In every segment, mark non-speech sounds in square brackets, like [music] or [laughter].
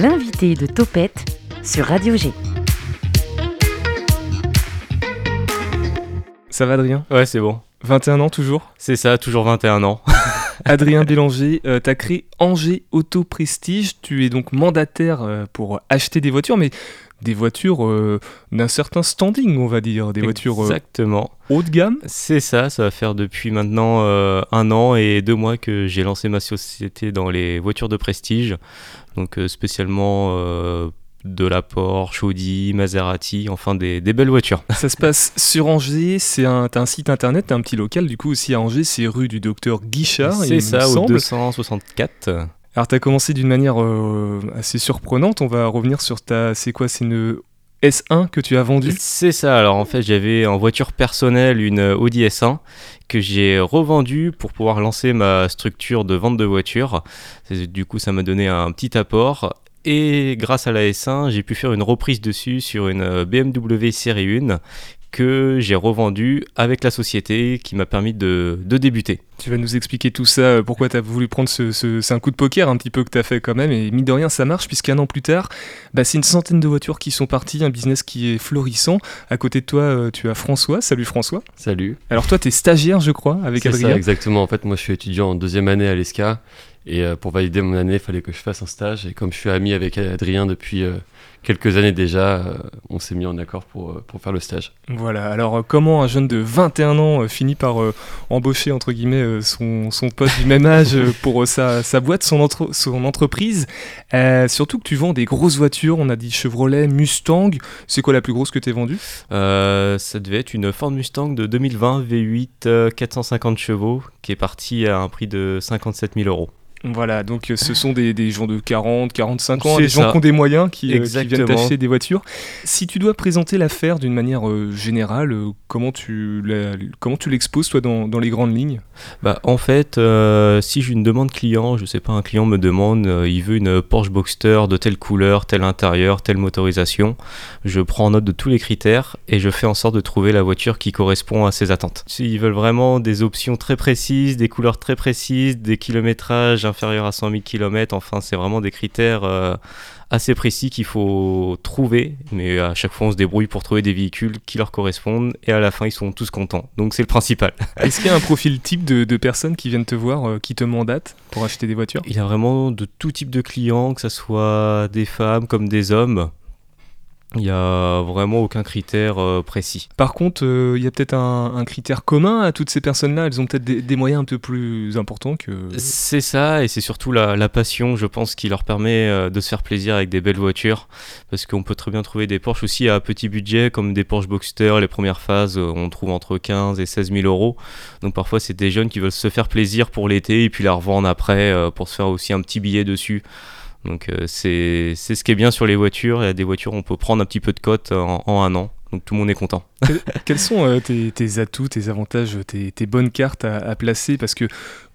L'invité de Topette sur Radio G. Ça va Adrien? Ouais, c'est bon. 21 ans toujours? C'est ça, toujours 21 ans. [laughs] Adrien Bélanger, euh, tu as créé Angers Auto Prestige. Tu es donc mandataire euh, pour acheter des voitures, mais des voitures euh, d'un certain standing, on va dire. Des voitures euh, Exactement. haut de gamme. C'est ça, ça va faire depuis maintenant euh, un an et deux mois que j'ai lancé ma société dans les voitures de prestige. Donc spécialement de la Porsche, Audi, Maserati, enfin des, des belles voitures. Ça se passe sur Angers. C'est un, un site internet, un petit local. Du coup, aussi à Angers, c'est rue du docteur Guichard. C'est ça, au semble. 264. Alors, tu as commencé d'une manière euh, assez surprenante. On va revenir sur ta. C'est quoi C'est une S1 que tu as vendue? C'est ça, alors en fait j'avais en voiture personnelle une Audi S1 que j'ai revendue pour pouvoir lancer ma structure de vente de voitures. Du coup ça m'a donné un petit apport et grâce à la S1 j'ai pu faire une reprise dessus sur une BMW série 1 que j'ai revendue avec la société qui m'a permis de, de débuter. Tu vas nous expliquer tout ça, euh, pourquoi tu as voulu prendre ce, ce- C'est un coup de poker un petit peu que tu as fait quand même, et mine de rien, ça marche, puisqu'un an plus tard, bah, c'est une centaine de voitures qui sont parties, un business qui est florissant. À côté de toi, euh, tu as François. Salut François. Salut. Alors toi, tu es stagiaire, je crois, avec C'est ça, Adrien. exactement. En fait, moi, je suis étudiant en deuxième année à l'ESCA. Et euh, pour valider mon année, il fallait que je fasse un stage. Et comme je suis ami avec Adrien depuis euh, quelques années déjà, euh, on s'est mis en accord pour, euh, pour faire le stage. Voilà, alors euh, comment un jeune de 21 ans euh, finit par euh, embaucher, entre guillemets, euh, son, son pote du même âge euh, pour euh, sa, sa boîte, son, entre- son entreprise? Euh, Surtout que tu vends des grosses voitures, on a dit Chevrolet, Mustang. C'est quoi la plus grosse que tu vendue? Euh, ça devait être une Ford Mustang de 2020 V8 euh, 450 chevaux qui est partie à un prix de 57 000 euros. Voilà, donc euh, ce sont des, des gens de 40, 45 ans, C'est des gens qui ont des moyens, qui, euh, qui viennent t'acheter des voitures. Si tu dois présenter l'affaire d'une manière euh, générale, euh, comment tu la- comment tu l'exposes toi dans, dans les grandes lignes? Bah, en fait, si j'ai une demande client, je sais pas, un client me demande, il veut une Porsche Boxster de telle couleur, tel intérieur, telle motorisation, je prends note de tous les critères et je fais en sorte de trouver la voiture qui correspond à ses attentes. S'ils veulent vraiment des options très précises, des couleurs très précises, des kilométrages inférieurs à 100 000 km, enfin, c'est vraiment des critères euh, assez précis qu'il faut trouver, mais à chaque fois on se débrouille pour trouver des véhicules qui leur correspondent et à la fin ils sont tous contents. Donc c'est le principal. [laughs] Est-ce qu'il y a un profil type de, de personnes qui viennent te voir, euh, qui te mandatent pour acheter des voitures? Il y a vraiment de tout type de clients, que ce soit des femmes comme des hommes. Il n'y a vraiment aucun critère euh, précis. Par contre, euh, il y a peut-être un, critère commun à toutes ces personnes-là. Elles ont peut-être des, moyens un peu plus importants que. C'est ça, et c'est surtout la, passion, je pense, qui leur permet euh, de se faire plaisir avec des belles voitures. Parce qu'on peut très bien trouver des Porsche aussi à petit budget, comme des Porsche Boxster. Les premières phases, on trouve entre 15 et 16 000 euros. Donc parfois, c'est des jeunes qui veulent se faire plaisir pour l'été et puis la revendre après pour se faire aussi un petit billet dessus. Donc euh, c'est ce qui est bien sur les voitures. Il y a des voitures, on peut prendre un petit peu de cote en, un an. Donc tout le monde est content. Quels sont euh, tes, tes atouts, tes avantages, tes, tes bonnes cartes à, à placer? Parce que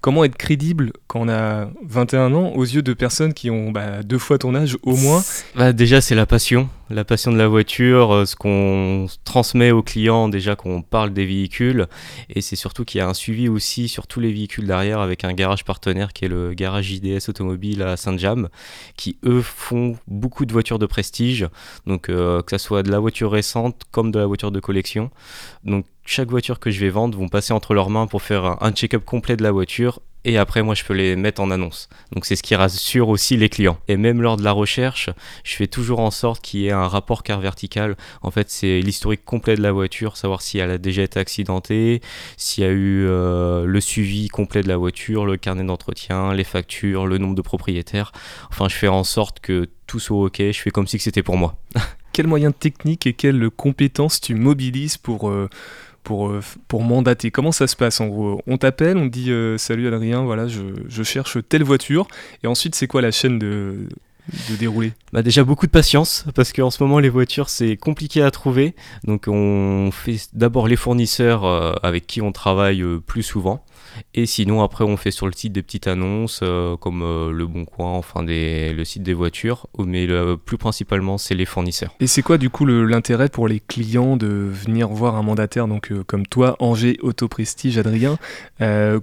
comment être crédible quand on a 21 ans aux yeux de personnes qui ont bah, deux fois ton âge au moins? Bah, déjà, c'est la passion. La passion de la voiture, euh, ce qu'on transmet aux clients, déjà qu'on parle des véhicules. Et c'est surtout qu'il y a un suivi aussi sur tous les véhicules derrière avec un garage partenaire qui est le garage JDS Automobile à Saint-James, qui eux font beaucoup de voitures de prestige. Donc, euh, que ce soit de la voiture récente comme de la voiture de collection. Donc, chaque voiture que je vais vendre vont passer entre leurs mains pour faire un- check-up complet de la voiture. Et après, moi, je peux les mettre en annonce. Donc, c'est ce qui rassure aussi les clients. Et même lors de la recherche, je fais toujours en sorte qu'il y ait un rapport car vertical. En fait, c'est l'historique complet de la voiture, savoir si elle a déjà été accidentée, s'il y a eu euh, le suivi complet de la voiture, le carnet d'entretien, les factures, le nombre de propriétaires. Enfin, je fais en sorte que tout soit OK. Je fais comme si c'était pour moi. [laughs] Quels moyens techniques et quelles compétences tu mobilises pour, euh, pour, euh, pour mandater. Comment ça se passe On t'appelle, on dit euh, Salut Adrien, voilà, je, cherche telle voiture. Et ensuite, c'est quoi la chaîne de, de dérouler Bah déjà beaucoup de patience parce qu'en ce moment les voitures c'est compliqué à trouver. Donc on fait d'abord les fournisseurs euh, avec qui on travaille plus souvent Et sinon, après, on fait sur le site des petites annonces, euh, comme euh, Le Bon Coin, enfin des, le site des voitures, mais le, plus principalement, c'est les fournisseurs. Et c'est quoi, du coup, l'intérêt pour les clients de venir voir un mandataire donc euh, comme toi, Angers Auto Prestige, Adrien,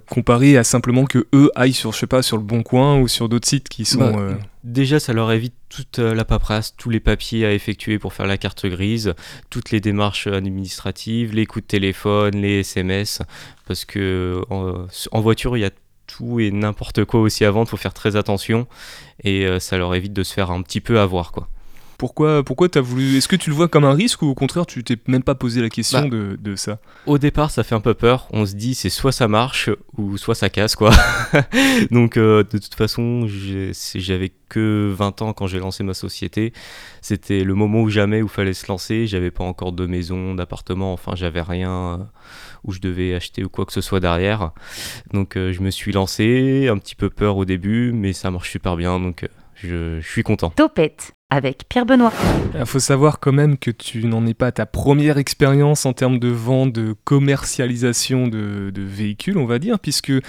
comparé à simplement que eux aillent sur, je sais pas, sur Le Bon Coin ou sur d'autres sites qui sont. Bah, déjà, ça leur évite toute la paperasse, tous les papiers à effectuer pour faire la carte grise, toutes les démarches administratives, les coups de téléphone, les SMS, parce que en, voiture, il y a tout et n'importe quoi aussi à vendre, faut faire très attention et euh, ça leur évite de se faire un petit peu avoir quoi. Pourquoi, pourquoi as voulu Est-ce que tu le vois comme un risque ou au contraire tu t'es même pas posé la question bah, de, de, ça Au départ, ça fait un peu peur. On se dit c'est soit ça marche ou soit ça casse quoi. [laughs] Donc euh, de toute façon, j'avais que 20 ans quand j'ai lancé ma société. C'était le moment où jamais où fallait se lancer. J'avais pas encore de maison, d'appartement. Enfin, j'avais rien euh, où je devais acheter ou quoi que ce soit derrière. Donc euh, je me suis lancé, un petit peu peur au début, mais ça marche super bien. Donc je, je suis content. Topette avec Pierre Benoît. Il faut savoir quand même que tu n'en es pas à ta première expérience en termes de vente, de commercialisation de, véhicules, on va dire, puisque tu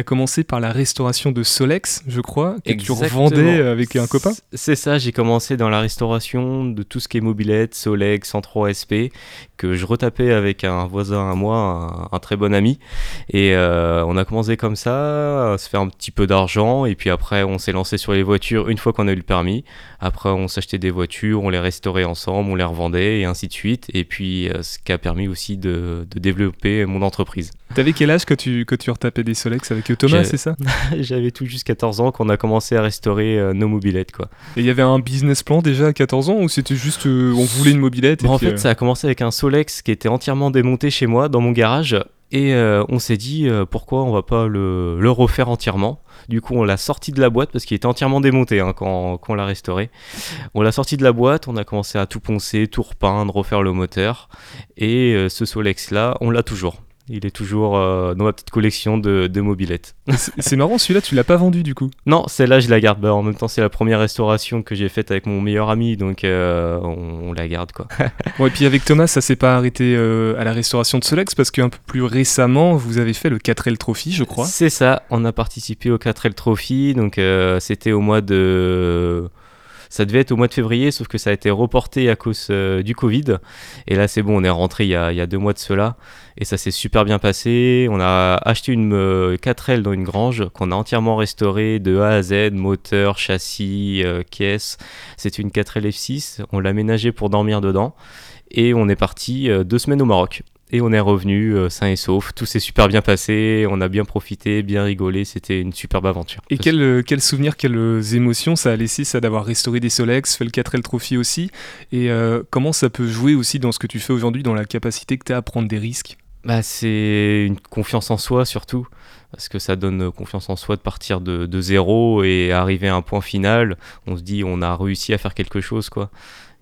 as commencé par la restauration de Solex, je crois, que tu revendais avec un copain. C'est ça, j'ai commencé dans la restauration de tout ce qui est mobilette, Solex, 103 SP, que je retapais avec un voisin à moi, un, très bon ami. Et euh, on a commencé comme ça, à se faire un petit peu d'argent, et puis après on s'est lancé sur les voitures une fois qu'on a eu le permis. Après on s'achetait des voitures, on les restaurait ensemble, on les revendait et ainsi de suite. Et puis, euh, ce qui a permis aussi de, développer mon entreprise. T'avais quel âge quand tu, quand tu retapais des Solex avec Thomas, c'est ça? [laughs] J'avais tout juste 14 ans quand on a commencé à restaurer euh, nos mobilettes. Quoi. Et il y avait un business plan déjà à 14 ans ou c'était juste euh, on voulait une mobilette En fait, ça a commencé avec un Solex qui était entièrement démonté chez moi dans mon garage. Et on s'est dit pourquoi on va pas le, le refaire entièrement. Du coup, on l'a sorti de la boîte parce qu'il était entièrement démonté hein, quand, quand, on l'a restauré. On l'a sorti de la boîte, on a commencé à tout poncer, tout repeindre, refaire le moteur. Et euh, ce Solex là, on l'a toujours. Il est toujours euh, dans ma petite collection de, de mobilettes. C'est marrant, celui-là, tu l'as pas vendu du coup Non, celle-là, je la garde. Bah, en même temps, c'est la première restauration que j'ai faite avec mon meilleur ami, donc euh, on, la garde quoi. [laughs] bon, et puis avec Thomas, ça s'est pas arrêté euh, à la restauration de Solex parce qu'un peu plus récemment, vous avez fait le 4L Trophy, je crois. C'est ça, on a participé au 4L Trophy, donc c'était au mois de ça devait être au mois de février, sauf que ça a été reporté à cause euh, du Covid. Et là, c'est bon, on est rentré il y, a, deux mois de cela. Et ça s'est super bien passé. On a acheté une 4L euh, dans une grange qu'on a entièrement restaurée de A à Z, moteur, châssis, euh, caisse. C'est une 4L F6. On l'a aménagée pour dormir dedans. Et on est parti deux semaines au Maroc. Et on est revenu euh, sain et sauf. Tout s'est super bien passé. On a bien profité, bien rigolé. C'était une superbe aventure. Et quel, euh, quel souvenir, quelles euh, émotions ça a laissé, ça d'avoir restauré des Solex, fait le 4L Trophy aussi? Et comment ça peut jouer aussi dans ce que tu fais aujourd'hui, dans la capacité que tu as à prendre des risques? Bah, C'est une confiance en soi surtout. Parce que ça donne confiance en soi de partir de, de zéro et arriver à un point final. On se dit, on a réussi à faire quelque chose, quoi.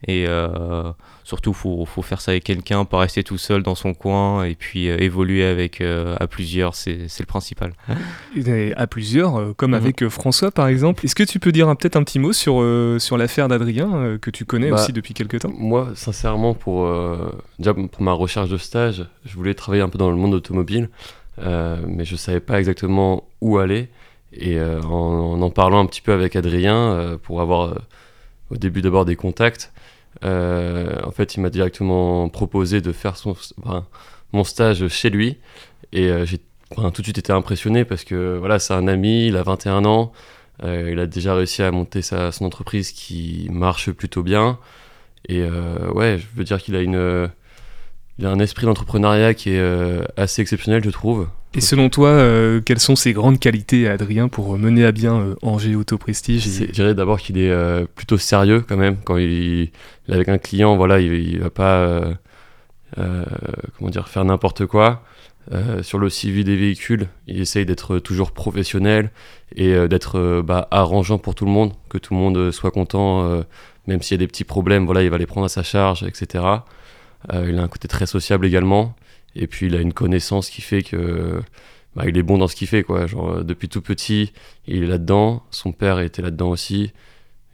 Et euh, surtout, il faut, faire ça avec quelqu'un, pas rester tout seul dans son coin et puis euh, évoluer avec euh, à plusieurs, c'est le principal. [laughs] Et à plusieurs, comme mhm. avec François par exemple. Est-ce que tu peux dire peut-être un petit mot sur, sur l'affaire d'Adrien que tu connais bah, aussi depuis quelques temps? Moi, sincèrement, pour, déjà pour ma recherche de stage, je voulais travailler un peu dans le monde automobile, mais je savais pas exactement où aller. Et en, en, parlant un petit peu avec Adrien, pour avoir au début d'abord des contacts, euh, en fait, il m'a directement proposé de faire son, mon stage chez lui. Et euh, j'ai tout de suite été impressionné parce que voilà, c'est un ami, il a 21 ans, euh, il a déjà réussi à monter sa, son entreprise qui marche plutôt bien. Et ouais, je veux dire qu'il a une il a un esprit d'entrepreneuriat qui est euh, assez exceptionnel, je trouve. Et selon toi, euh, quelles sont ses grandes qualités, Adrien, pour mener à bien euh, Angers Auto Prestige? Je dirais d'abord qu'il est plutôt sérieux quand même. Quand il, est avec un client, voilà, il, ne va pas comment dire, faire n'importe quoi. sur le suivi des véhicules, il essaye d'être toujours professionnel et d'être bah, arrangeant pour tout le monde, que tout le monde soit content, même s'il y a des petits problèmes, voilà, il va les prendre à sa charge, etc. Euh, il a un côté très sociable également. Et puis il a une connaissance qui fait que bah, il est bon dans ce qu'il fait. Quoi. Genre, euh, depuis tout petit, il est là-dedans. Son père était là-dedans aussi.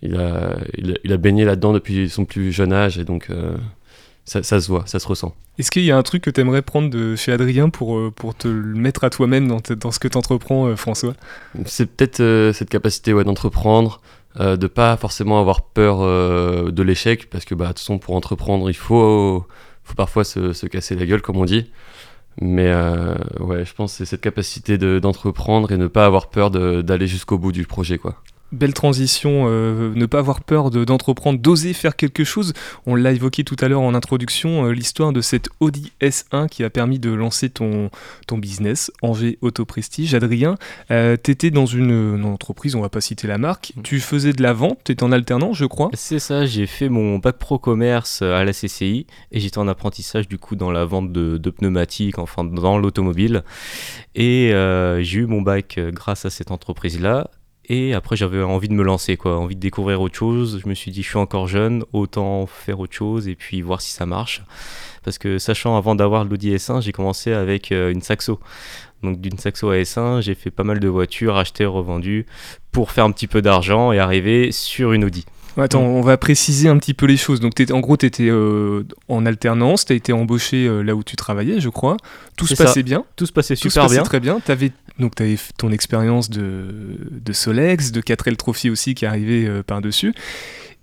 Il a, il a, baigné là-dedans depuis son plus jeune âge. Et donc, euh, ça, ça se voit, ça se ressent. Est-ce qu'il y a un truc que tu aimerais prendre de chez Adrien pour, pour te le mettre à toi-même dans, dans ce que tu entreprends, François? C'est peut-être euh, cette capacité ouais, d'entreprendre, euh, de pas forcément avoir peur euh, de l'échec, parce que bah, de toute façon, pour entreprendre, il faut, faut parfois se, se casser la gueule, comme on dit. Mais euh, ouais, je pense que c'est cette capacité de- d'entreprendre et ne pas avoir peur de- d'aller jusqu'au bout du projet. quoi. Belle transition, euh, ne pas avoir peur de- d'entreprendre, d'oser faire quelque chose. On l'a évoqué tout à l'heure en introduction, euh, l'histoire de cette Audi S1 qui a permis de lancer ton, ton business, Angers Auto Prestige. Adrien, euh, tu étais dans une, une entreprise, on va pas citer la marque, tu faisais de la vente, tu étais en alternance, je crois. C'est ça, j'ai fait mon bac pro commerce à la CCI et j'étais en apprentissage du coup dans la vente de, de pneumatiques, enfin dans l'automobile. Et j'ai eu mon bac grâce à cette entreprise-là. Et après j'avais envie de me lancer, quoi, envie de découvrir autre chose. Je me suis dit je suis encore jeune, autant faire autre chose et puis voir si ça marche. Parce que sachant avant d'avoir l'Audi S1, j'ai commencé avec euh, une Saxo. Donc d'une Saxo à S1, j'ai fait pas mal de voitures, achetées, revendues, pour faire un petit peu d'argent et arriver sur une Audi. Attends, on va préciser un petit peu les choses. Donc, en gros, tu étais en alternance, tu as été embauché euh, là où tu travaillais, je crois. Tout se ça. passait bien. Tout se passait Tout se super passait bien. très bien. Avais, donc, tu avais ton expérience de, de Solex, de 4L Trophy aussi qui arrivait euh, par-dessus.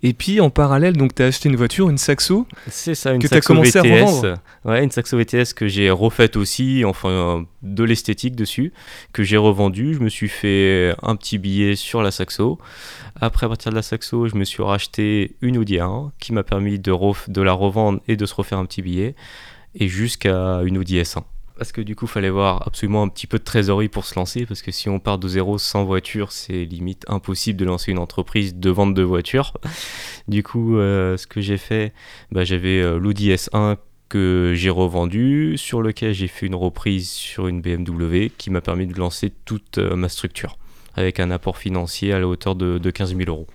Et puis, en parallèle, donc tu as acheté une voiture, une Saxo. C'est ça, une que Saxo commencé à VTS. revendre. ouais, une Saxo VTS que j'ai refaite aussi, enfin euh, de l'esthétique dessus, que j'ai revendue. Je me suis fait un petit billet sur la Saxo. Après, à partir de la Saxo, je me suis racheté une Audi A1 qui m'a permis de, de la revendre et de se refaire un petit billet. Et jusqu'à une Audi S1. Parce que du coup, il fallait voir absolument un petit peu de trésorerie pour se lancer. Parce que si on part de zéro sans voiture, c'est limite impossible de lancer une entreprise de vente de voitures. [laughs] Du coup, euh, ce que j'ai fait, bah, j'avais euh, l'Audi S1 que j'ai revendu, sur lequel j'ai fait une reprise sur une BMW qui m'a permis de lancer toute euh, ma structure avec un apport financier à la hauteur de 15 000 euros.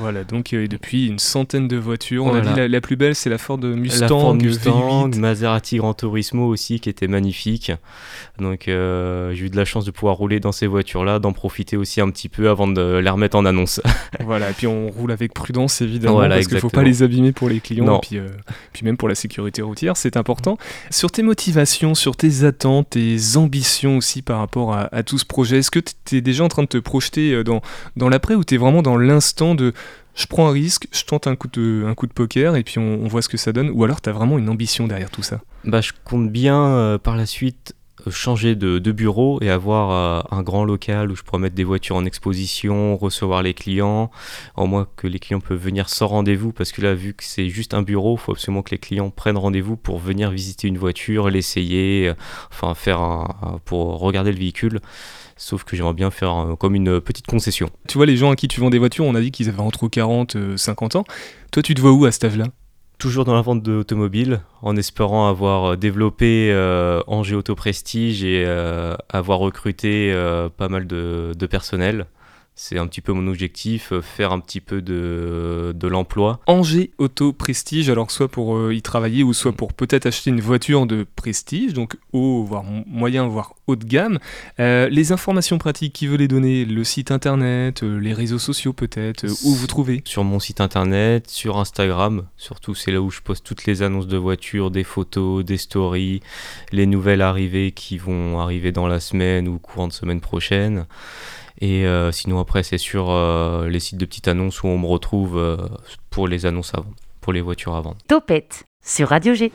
Voilà, donc euh, et depuis une centaine de voitures. On a dit la, la plus belle, c'est la Ford Mustang, la Ford Mustang, V8. Maserati Gran Turismo aussi qui était magnifique. Donc euh, j'ai eu de la chance de pouvoir rouler dans ces voitures-là, d'en profiter aussi un petit peu avant de les remettre en annonce. [laughs] Voilà, et puis on roule avec prudence évidemment, Voilà, parce qu'il ne faut pas les abîmer pour les clients, Non. et puis, euh, puis même pour la sécurité routière, c'est important. Sur tes motivations, sur tes attentes, tes ambitions aussi par rapport à, à tout ce projet, est-ce que tu es déjà en train de te projeter euh, dans, dans l'après ou tu es vraiment dans l'instant de je prends un risque, je tente un coup de, poker et puis on, voit ce que ça donne, ou alors tu as vraiment une ambition derrière tout ça? Bah, je compte bien euh, par la suite changer de, bureau et avoir euh, un grand local où je pourrais mettre des voitures en exposition, recevoir les clients, au moins que les clients peuvent venir sans rendez-vous parce que là vu que c'est juste un bureau, il faut absolument que les clients prennent rendez-vous pour venir visiter une voiture, l'essayer, euh, enfin faire un, pour regarder le véhicule. Sauf que j'aimerais bien faire comme une petite concession. Tu vois, les gens à qui tu vends des voitures, on a dit qu'ils avaient entre 40 et 50 ans. Toi, tu te vois où à cet âge-là? Toujours dans la vente d'automobile, en espérant avoir euh, développé euh, Angers Auto Prestige et euh, avoir recruté euh, pas mal de, de personnel. C'est un petit peu mon objectif, euh, faire un petit peu de, de l'emploi. Angers Auto Prestige, alors soit pour euh, y travailler ou soit pour peut-être acheter une voiture de prestige, donc haut, voire mo- moyen, voire haut de gamme. Euh, les informations pratiques, qui veut les donner? Le site internet, les réseaux sociaux peut-être, où vous trouvez? Sur mon site internet, sur Instagram, surtout c'est là où je poste toutes les annonces de voitures, des photos, des stories, les nouvelles arrivées qui vont arriver dans la semaine ou courant de semaine prochaine. Et euh, sinon après c'est sur euh, les sites de petites annonces où on me retrouve euh, pour les annonces à vendre, pour les voitures à vendre. Topette sur Radio G.